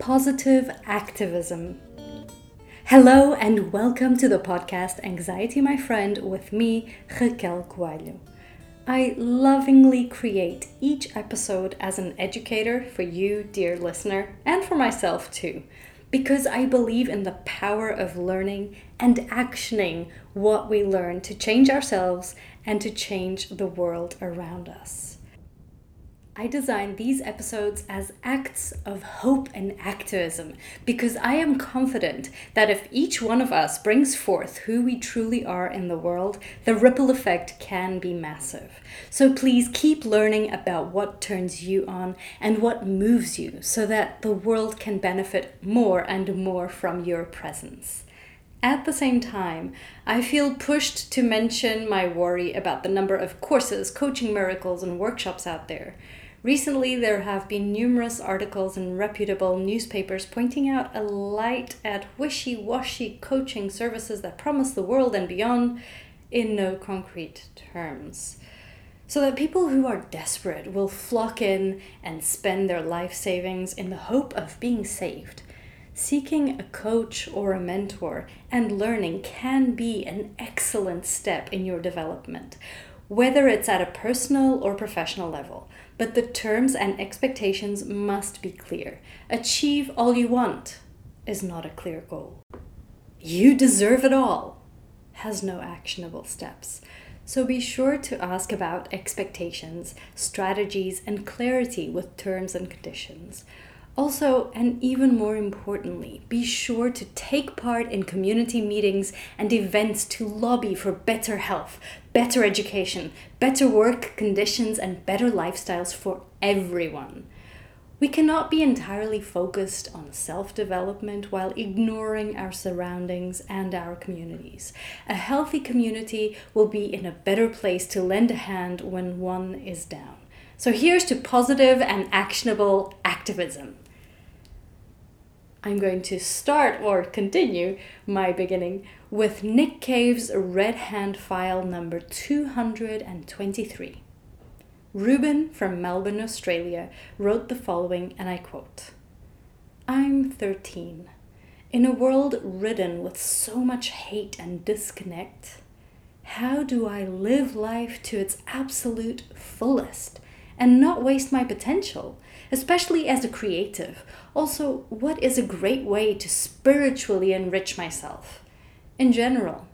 positive activism. Hello and welcome to the podcast Anxiety My Friend with me, Raquel Coelho. I lovingly create each episode as an educator for you, dear listener, and for myself too, because I believe in the power of learning and actioning what we learn to change ourselves and to change the world around us. I design these episodes as acts of hope and activism because I am confident that if each one of us brings forth who we truly are in the world, the ripple effect can be massive. So please keep learning about what turns you on and what moves you so that the world can benefit more and more from your presence. At the same time, I feel pushed to mention my worry about the number of courses, coaching miracles, and workshops out there. Recently, there have been numerous articles in reputable newspapers pointing out a light at wishy washy coaching services that promise the world and beyond in no concrete terms. So that people who are desperate will flock in and spend their life savings in the hope of being saved. Seeking a coach or a mentor and learning can be an excellent step in your development, whether it's at a personal or professional level but the terms and expectations must be clear. Achieve all you want is not a clear goal. You deserve it all has no actionable steps. So be sure to ask about expectations, strategies, and clarity with terms and conditions. Also, and even more importantly, be sure to take part in community meetings and events to lobby for better health, better education, better work conditions, and better lifestyles for everyone. We cannot be entirely focused on self development while ignoring our surroundings and our communities. A healthy community will be in a better place to lend a hand when one is down. So here's to positive and actionable activism. I'm going to start or continue my beginning with Nick Cave's Red Hand file number 223. Ruben from Melbourne, Australia wrote the following, and I quote I'm 13. In a world ridden with so much hate and disconnect, how do I live life to its absolute fullest and not waste my potential, especially as a creative? Also, what is a great way to spiritually enrich myself? in general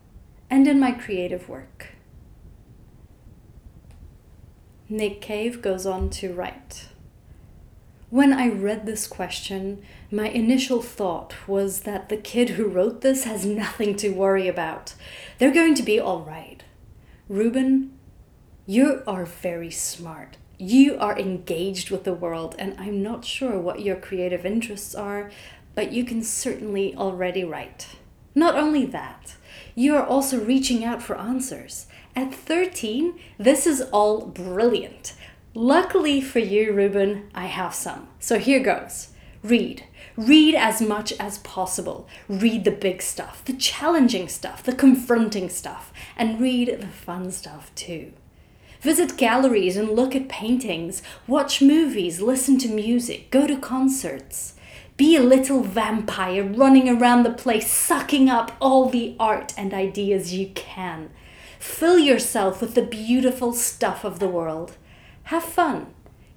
and in my creative work. Nick Cave goes on to write When I read this question, my initial thought was that the kid who wrote this has nothing to worry about. They're going to be all right. Ruben, you are very smart. You are engaged with the world, and I'm not sure what your creative interests are, but you can certainly already write. Not only that, you are also reaching out for answers. At 13, this is all brilliant. Luckily for you, Ruben, I have some. So here goes. Read. Read as much as possible. Read the big stuff, the challenging stuff, the confronting stuff, and read the fun stuff too. Visit galleries and look at paintings, watch movies, listen to music, go to concerts. Be a little vampire running around the place, sucking up all the art and ideas you can. Fill yourself with the beautiful stuff of the world. Have fun.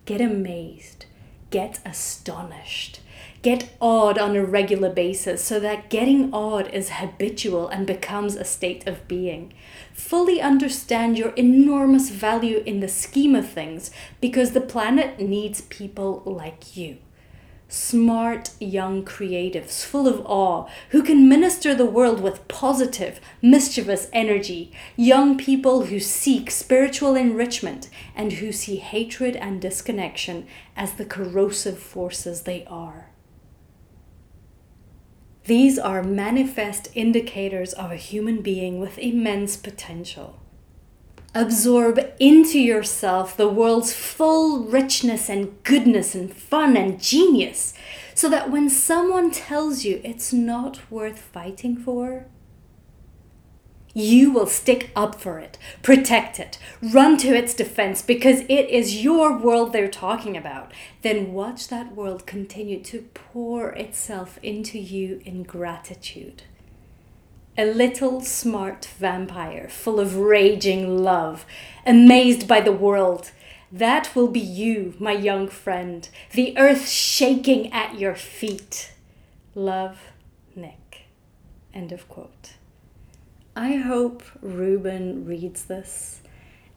Get amazed. Get astonished. Get awed on a regular basis so that getting awed is habitual and becomes a state of being. Fully understand your enormous value in the scheme of things because the planet needs people like you smart young creatives full of awe who can minister the world with positive, mischievous energy, young people who seek spiritual enrichment and who see hatred and disconnection as the corrosive forces they are. These are manifest indicators of a human being with immense potential. Absorb into yourself the world's full richness and goodness and fun and genius, so that when someone tells you it's not worth fighting for, you will stick up for it, protect it, run to its defense because it is your world they're talking about, then watch that world continue to pour itself into you in gratitude. A little smart vampire full of raging love, amazed by the world. That will be you, my young friend, the earth shaking at your feet. Love, Nick. End of quote. I hope Ruben reads this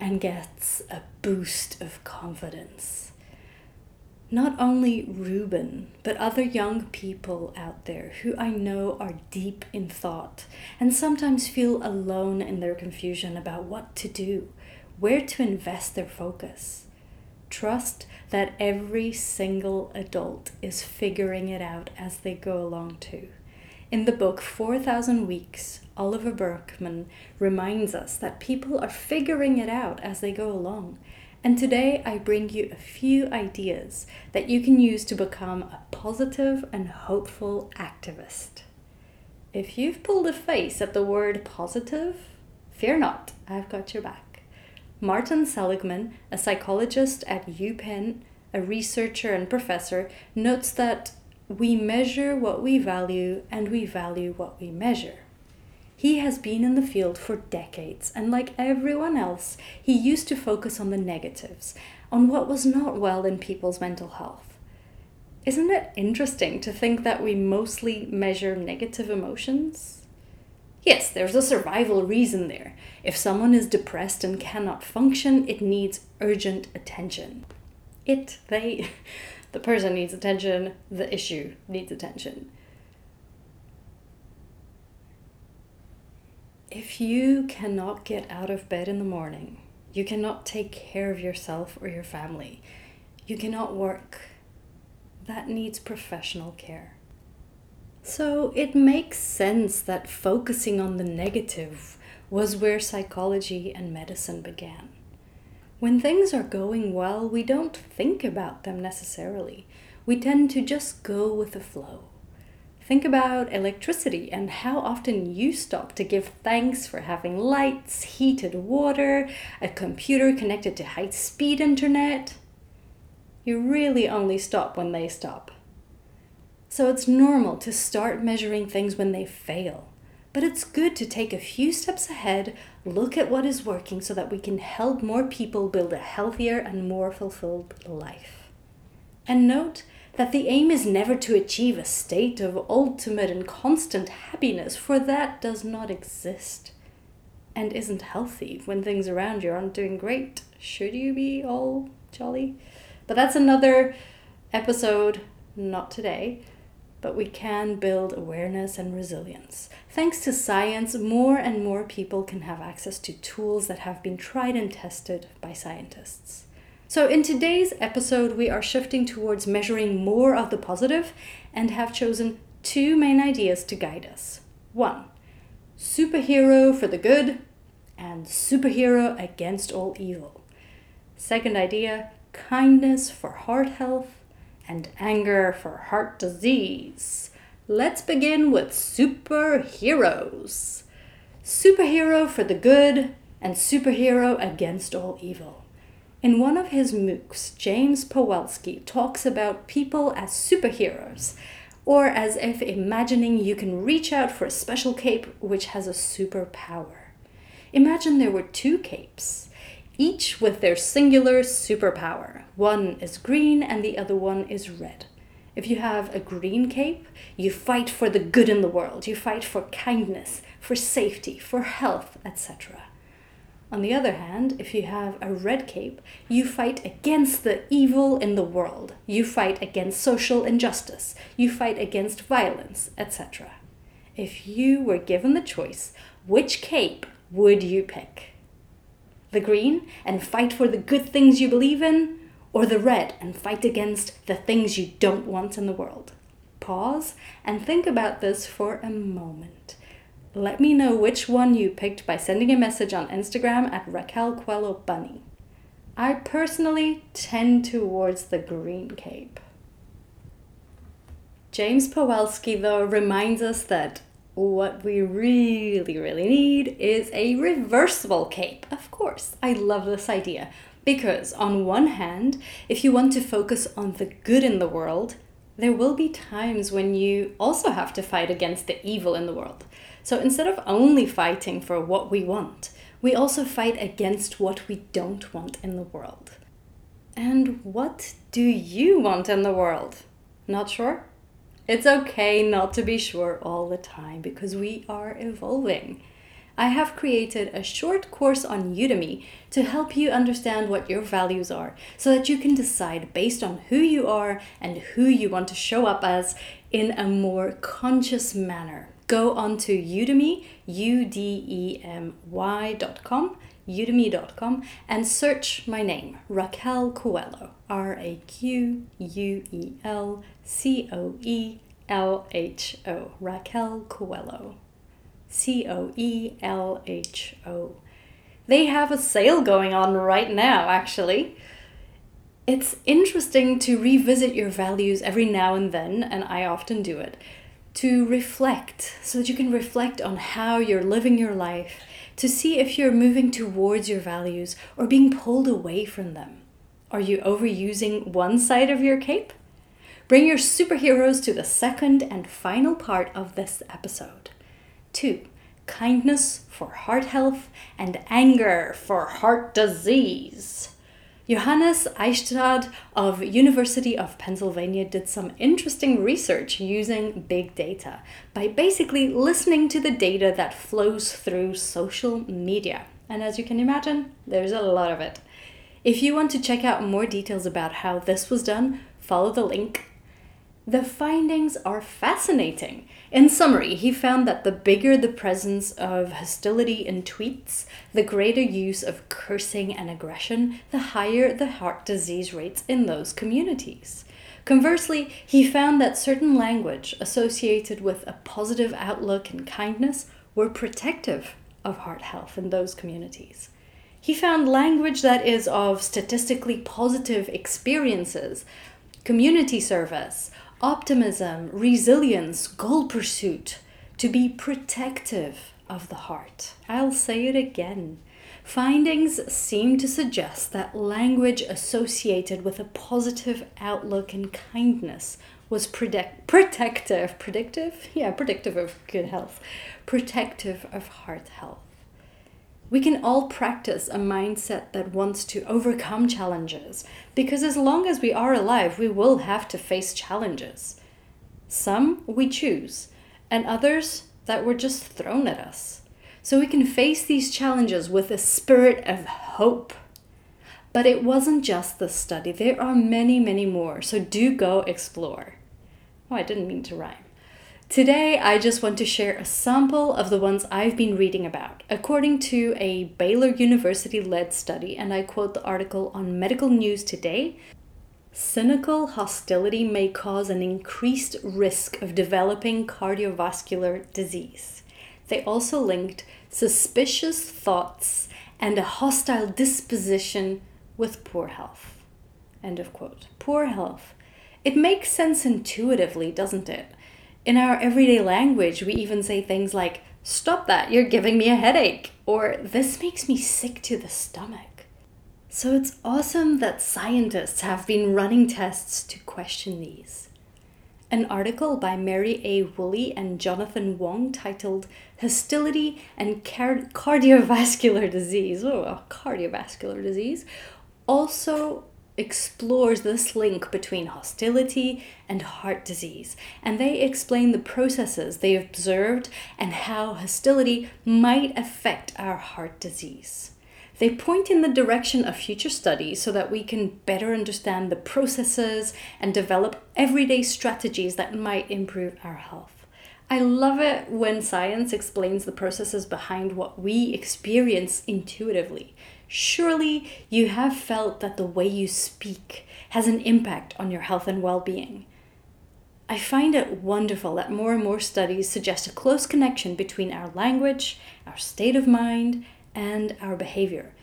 and gets a boost of confidence. Not only Ruben, but other young people out there who I know are deep in thought and sometimes feel alone in their confusion about what to do, where to invest their focus. Trust that every single adult is figuring it out as they go along too. In the book 4000 Weeks, Oliver Burkeman reminds us that people are figuring it out as they go along. And today I bring you a few ideas that you can use to become a positive and hopeful activist. If you've pulled a face at the word positive, fear not, I've got your back. Martin Seligman, a psychologist at UPenn, a researcher and professor, notes that we measure what we value and we value what we measure. He has been in the field for decades, and like everyone else, he used to focus on the negatives, on what was not well in people's mental health. Isn't it interesting to think that we mostly measure negative emotions? Yes, there's a survival reason there. If someone is depressed and cannot function, it needs urgent attention. It, they, the person needs attention, the issue needs attention. If you cannot get out of bed in the morning, you cannot take care of yourself or your family, you cannot work, that needs professional care. So it makes sense that focusing on the negative was where psychology and medicine began. When things are going well, we don't think about them necessarily. We tend to just go with the flow. Think about electricity and how often you stop to give thanks for having lights, heated water, a computer connected to high speed internet. You really only stop when they stop. So it's normal to start measuring things when they fail. But it's good to take a few steps ahead, look at what is working so that we can help more people build a healthier and more fulfilled life. And note that the aim is never to achieve a state of ultimate and constant happiness, for that does not exist and isn't healthy when things around you aren't doing great. Should you be all jolly? But that's another episode, not today. But we can build awareness and resilience. Thanks to science, more and more people can have access to tools that have been tried and tested by scientists. So, in today's episode, we are shifting towards measuring more of the positive and have chosen two main ideas to guide us. One, superhero for the good, and superhero against all evil. Second idea, kindness for heart health and anger for heart disease. Let's begin with superheroes. Superhero for the good and superhero against all evil. In one of his MOOCs, James Pawelski talks about people as superheroes, or as if imagining you can reach out for a special cape which has a superpower. Imagine there were two capes, each with their singular superpower. One is green and the other one is red. If you have a green cape, you fight for the good in the world, you fight for kindness, for safety, for health, etc. On the other hand, if you have a red cape, you fight against the evil in the world. You fight against social injustice. You fight against violence, etc. If you were given the choice, which cape would you pick? The green and fight for the good things you believe in, or the red and fight against the things you don't want in the world? Pause and think about this for a moment. Let me know which one you picked by sending a message on Instagram at Raquel Coelho Bunny. I personally tend towards the green cape. James Pawelski, though, reminds us that what we really, really need is a reversible cape. Of course, I love this idea because, on one hand, if you want to focus on the good in the world, there will be times when you also have to fight against the evil in the world. So instead of only fighting for what we want, we also fight against what we don't want in the world. And what do you want in the world? Not sure? It's okay not to be sure all the time because we are evolving. I have created a short course on Udemy to help you understand what your values are so that you can decide based on who you are and who you want to show up as in a more conscious manner. Go on to Udemy, U D E M Y.com, udemy.com, and search my name, Raquel Coelho, R A Q U E L C O E L H O, Raquel Coelho. C O E L H O. They have a sale going on right now, actually. It's interesting to revisit your values every now and then, and I often do it, to reflect so that you can reflect on how you're living your life, to see if you're moving towards your values or being pulled away from them. Are you overusing one side of your cape? Bring your superheroes to the second and final part of this episode. 2. Kindness for heart health and anger for heart disease. Johannes Eichstaedt of University of Pennsylvania did some interesting research using big data by basically listening to the data that flows through social media. And as you can imagine, there's a lot of it. If you want to check out more details about how this was done, follow the link the findings are fascinating. In summary, he found that the bigger the presence of hostility in tweets, the greater use of cursing and aggression, the higher the heart disease rates in those communities. Conversely, he found that certain language associated with a positive outlook and kindness were protective of heart health in those communities. He found language that is of statistically positive experiences, community service, optimism, resilience, goal pursuit, to be protective of the heart. I'll say it again. Findings seem to suggest that language associated with a positive outlook and kindness was predict- protective, predictive? Yeah, predictive of good health, protective of heart health. We can all practice a mindset that wants to overcome challenges because as long as we are alive, we will have to face challenges. Some we choose, and others that were just thrown at us. So we can face these challenges with a spirit of hope. But it wasn't just the study, there are many, many more, so do go explore. Oh, I didn't mean to rhyme. Today, I just want to share a sample of the ones I've been reading about, according to a Baylor University led study, and I quote the article on Medical News Today. Cynical hostility may cause an increased risk of developing cardiovascular disease. They also linked suspicious thoughts and a hostile disposition with poor health. End of quote. Poor health. It makes sense intuitively, doesn't it? In our everyday language, we even say things like, Stop that, you're giving me a headache, or This makes me sick to the stomach. So it's awesome that scientists have been running tests to question these. An article by Mary A. Whooley and Jonathan Wong titled Hostility and Car- Cardiovascular Disease, oh, cardiovascular disease, also explores this link between hostility and heart disease, and they explain the processes they observed and how hostility might affect our heart disease. They point in the direction of future studies so that we can better understand the processes and develop everyday strategies that might improve our health. I love it when science explains the processes behind what we experience intuitively Surely you have felt that the way you speak has an impact on your health and well being. I find it wonderful that more and more studies suggest a close connection between our language, our state of mind, and our behavior.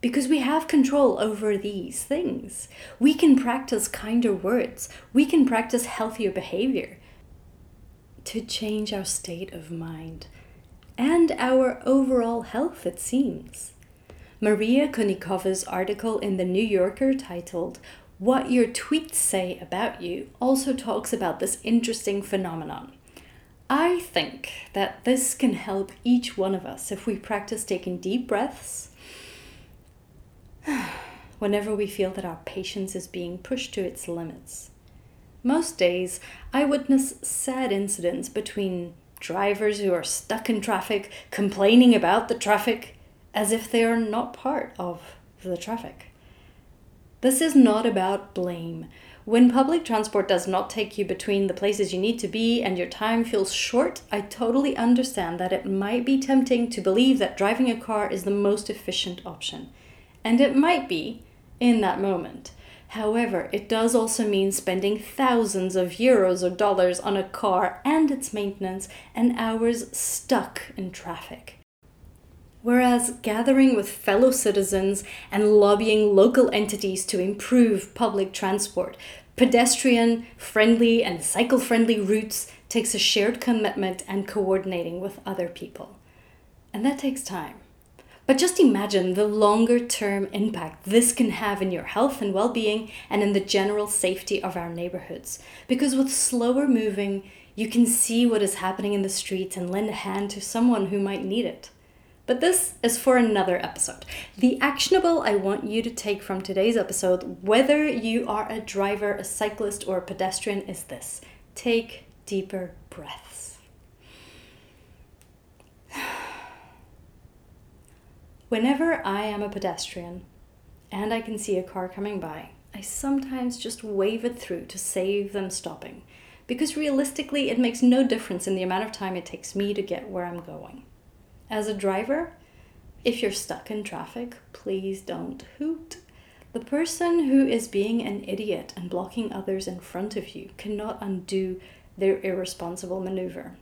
Because we have control over these things. We can practice kinder words, we can practice healthier behavior. to change our state of mind and our overall health, it seems. Maria Konnikova's article in The New Yorker titled What Your Tweets Say About You also talks about this interesting phenomenon. I think that this can help each one of us if we practice taking deep breaths whenever we feel that our patience is being pushed to its limits. Most days, I witness sad incidents between drivers who are stuck in traffic complaining about the traffic as if they are not part of the traffic. This is not about blame. When public transport does not take you between the places you need to be and your time feels short, I totally understand that it might be tempting to believe that driving a car is the most efficient option. And it might be in that moment. However, it does also mean spending thousands of euros or dollars on a car and its maintenance and hours stuck in traffic. Whereas gathering with fellow citizens and lobbying local entities to improve public transport, pedestrian friendly and cycle friendly routes takes a shared commitment and coordinating with other people. And that takes time. But just imagine the longer term impact this can have in your health and well being and in the general safety of our neighborhoods. Because with slower moving, you can see what is happening in the streets and lend a hand to someone who might need it. But this is for another episode. The actionable I want you to take from today's episode, whether you are a driver, a cyclist, or a pedestrian, is this take deeper breaths. Whenever I am a pedestrian and I can see a car coming by, I sometimes just wave it through to save them stopping, because realistically, it makes no difference in the amount of time it takes me to get where I'm going. As a driver, if you're stuck in traffic, please don't hoot. The person who is being an idiot and blocking others in front of you cannot undo their irresponsible maneuver.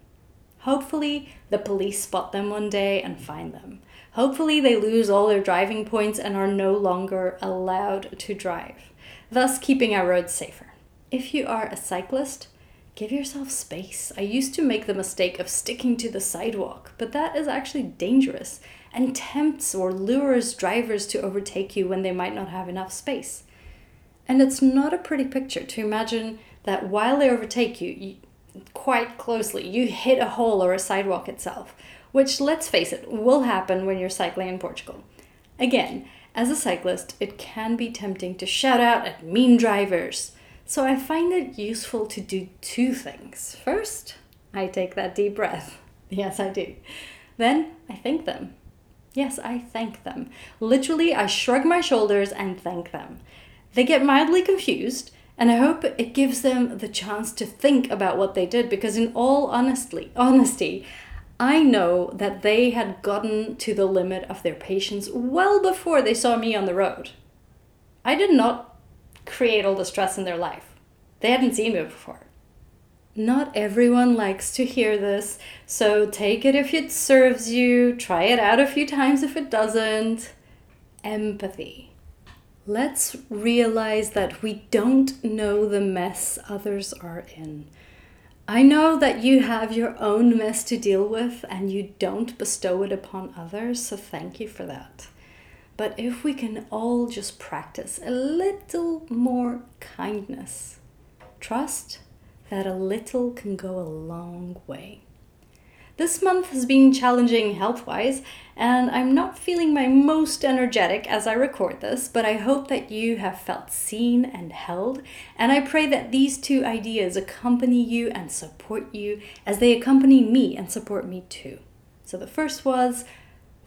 Hopefully, the police spot them one day and find them. Hopefully, they lose all their driving points and are no longer allowed to drive, thus, keeping our roads safer. If you are a cyclist, give yourself space. I used to make the mistake of sticking to the sidewalk, but that is actually dangerous and tempts or lures drivers to overtake you when they might not have enough space. And it's not a pretty picture to imagine that while they overtake you, you quite closely, you hit a hole or a sidewalk itself which, let's face it, will happen when you're cycling in Portugal. Again, as a cyclist, it can be tempting to shout out at mean drivers. So I find it useful to do two things. First, I take that deep breath. Yes, I do. Then I thank them. Yes, I thank them. Literally, I shrug my shoulders and thank them. They get mildly confused, and I hope it gives them the chance to think about what they did because in all honestly, honesty, I know that they had gotten to the limit of their patience well before they saw me on the road. I did not create all the stress in their life. They hadn't seen me before. Not everyone likes to hear this, so take it if it serves you, try it out a few times if it doesn't. Empathy. Let's realize that we don't know the mess others are in. I know that you have your own mess to deal with and you don't bestow it upon others, so thank you for that. But if we can all just practice a little more kindness, trust that a little can go a long way. This month has been challenging health wise, and I'm not feeling my most energetic as I record this, but I hope that you have felt seen and held, and I pray that these two ideas accompany you and support you as they accompany me and support me too. So the first was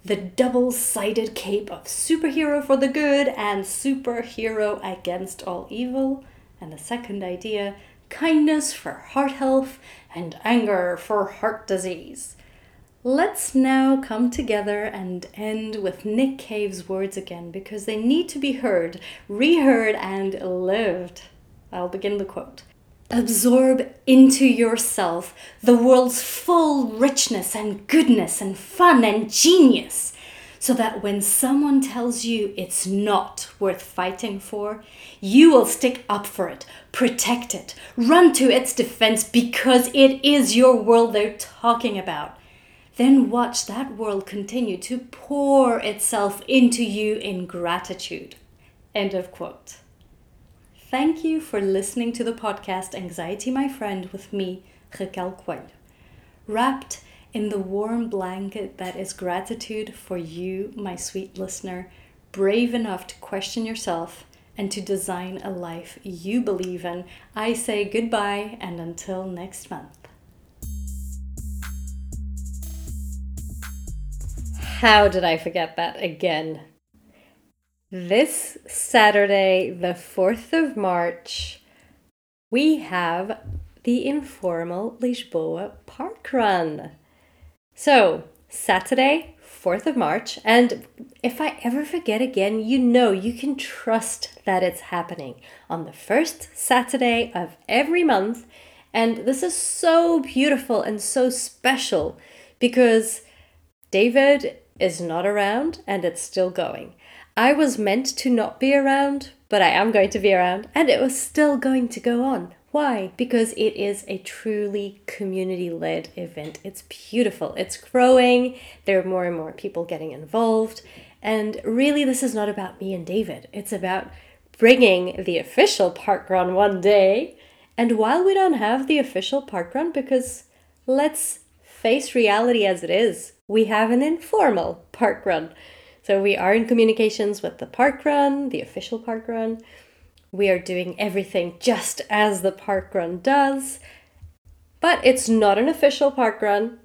the double sided cape of superhero for the good and superhero against all evil. And the second idea, kindness for heart health, and anger for heart disease. Let's now come together and end with Nick Cave's words again because they need to be heard, reheard, and lived. I'll begin the quote. Absorb into yourself the world's full richness and goodness and fun and genius. so that when someone tells you it's not worth fighting for, you will stick up for it, protect it, run to its defense because it is your world they're talking about. Then watch that world continue to pour itself into you in gratitude. End of quote. Thank you for listening to the podcast Anxiety My Friend with me, Raquel Coelho. Wrapped in the warm blanket that is gratitude for you, my sweet listener, brave enough to question yourself and to design a life you believe in, I say goodbye and until next month. How did I forget that again? This Saturday, the 4th of March, we have the informal Lisboa Park Run. So, Saturday, 4th of March, and if I ever forget again, you know you can trust that it's happening on the first Saturday of every month. And this is so beautiful and so special because David is not around and it's still going. I was meant to not be around, but I am going to be around, and it was still going to go on. Why? Because it is a truly community led event. It's beautiful, it's growing, there are more and more people getting involved. And really, this is not about me and David, it's about bringing the official park run one day. And while we don't have the official park run, because let's face reality as it is, we have an informal park run. So we are in communications with the park run, the official park run. We are doing everything just as the park run does, but it's not an official park run.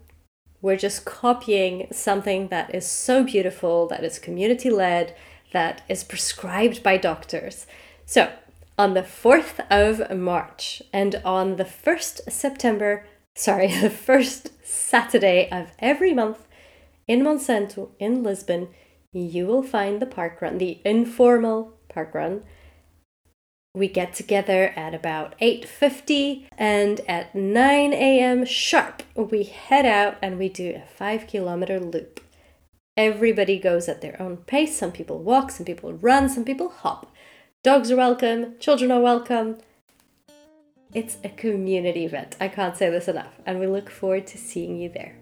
We're just copying something that is so beautiful, that is community led, that is prescribed by doctors. So, on the 4th of March and on the 1st September, sorry, the first Saturday of every month in Monsanto in Lisbon, you will find the park run, the informal park run. We get together at about 8:50 and at 9 a.m. sharp we head out and we do a 5 kilometer loop. Everybody goes at their own pace. Some people walk, some people run, some people hop. Dogs are welcome, children are welcome. It's a community event. I can't say this enough, and we look forward to seeing you there.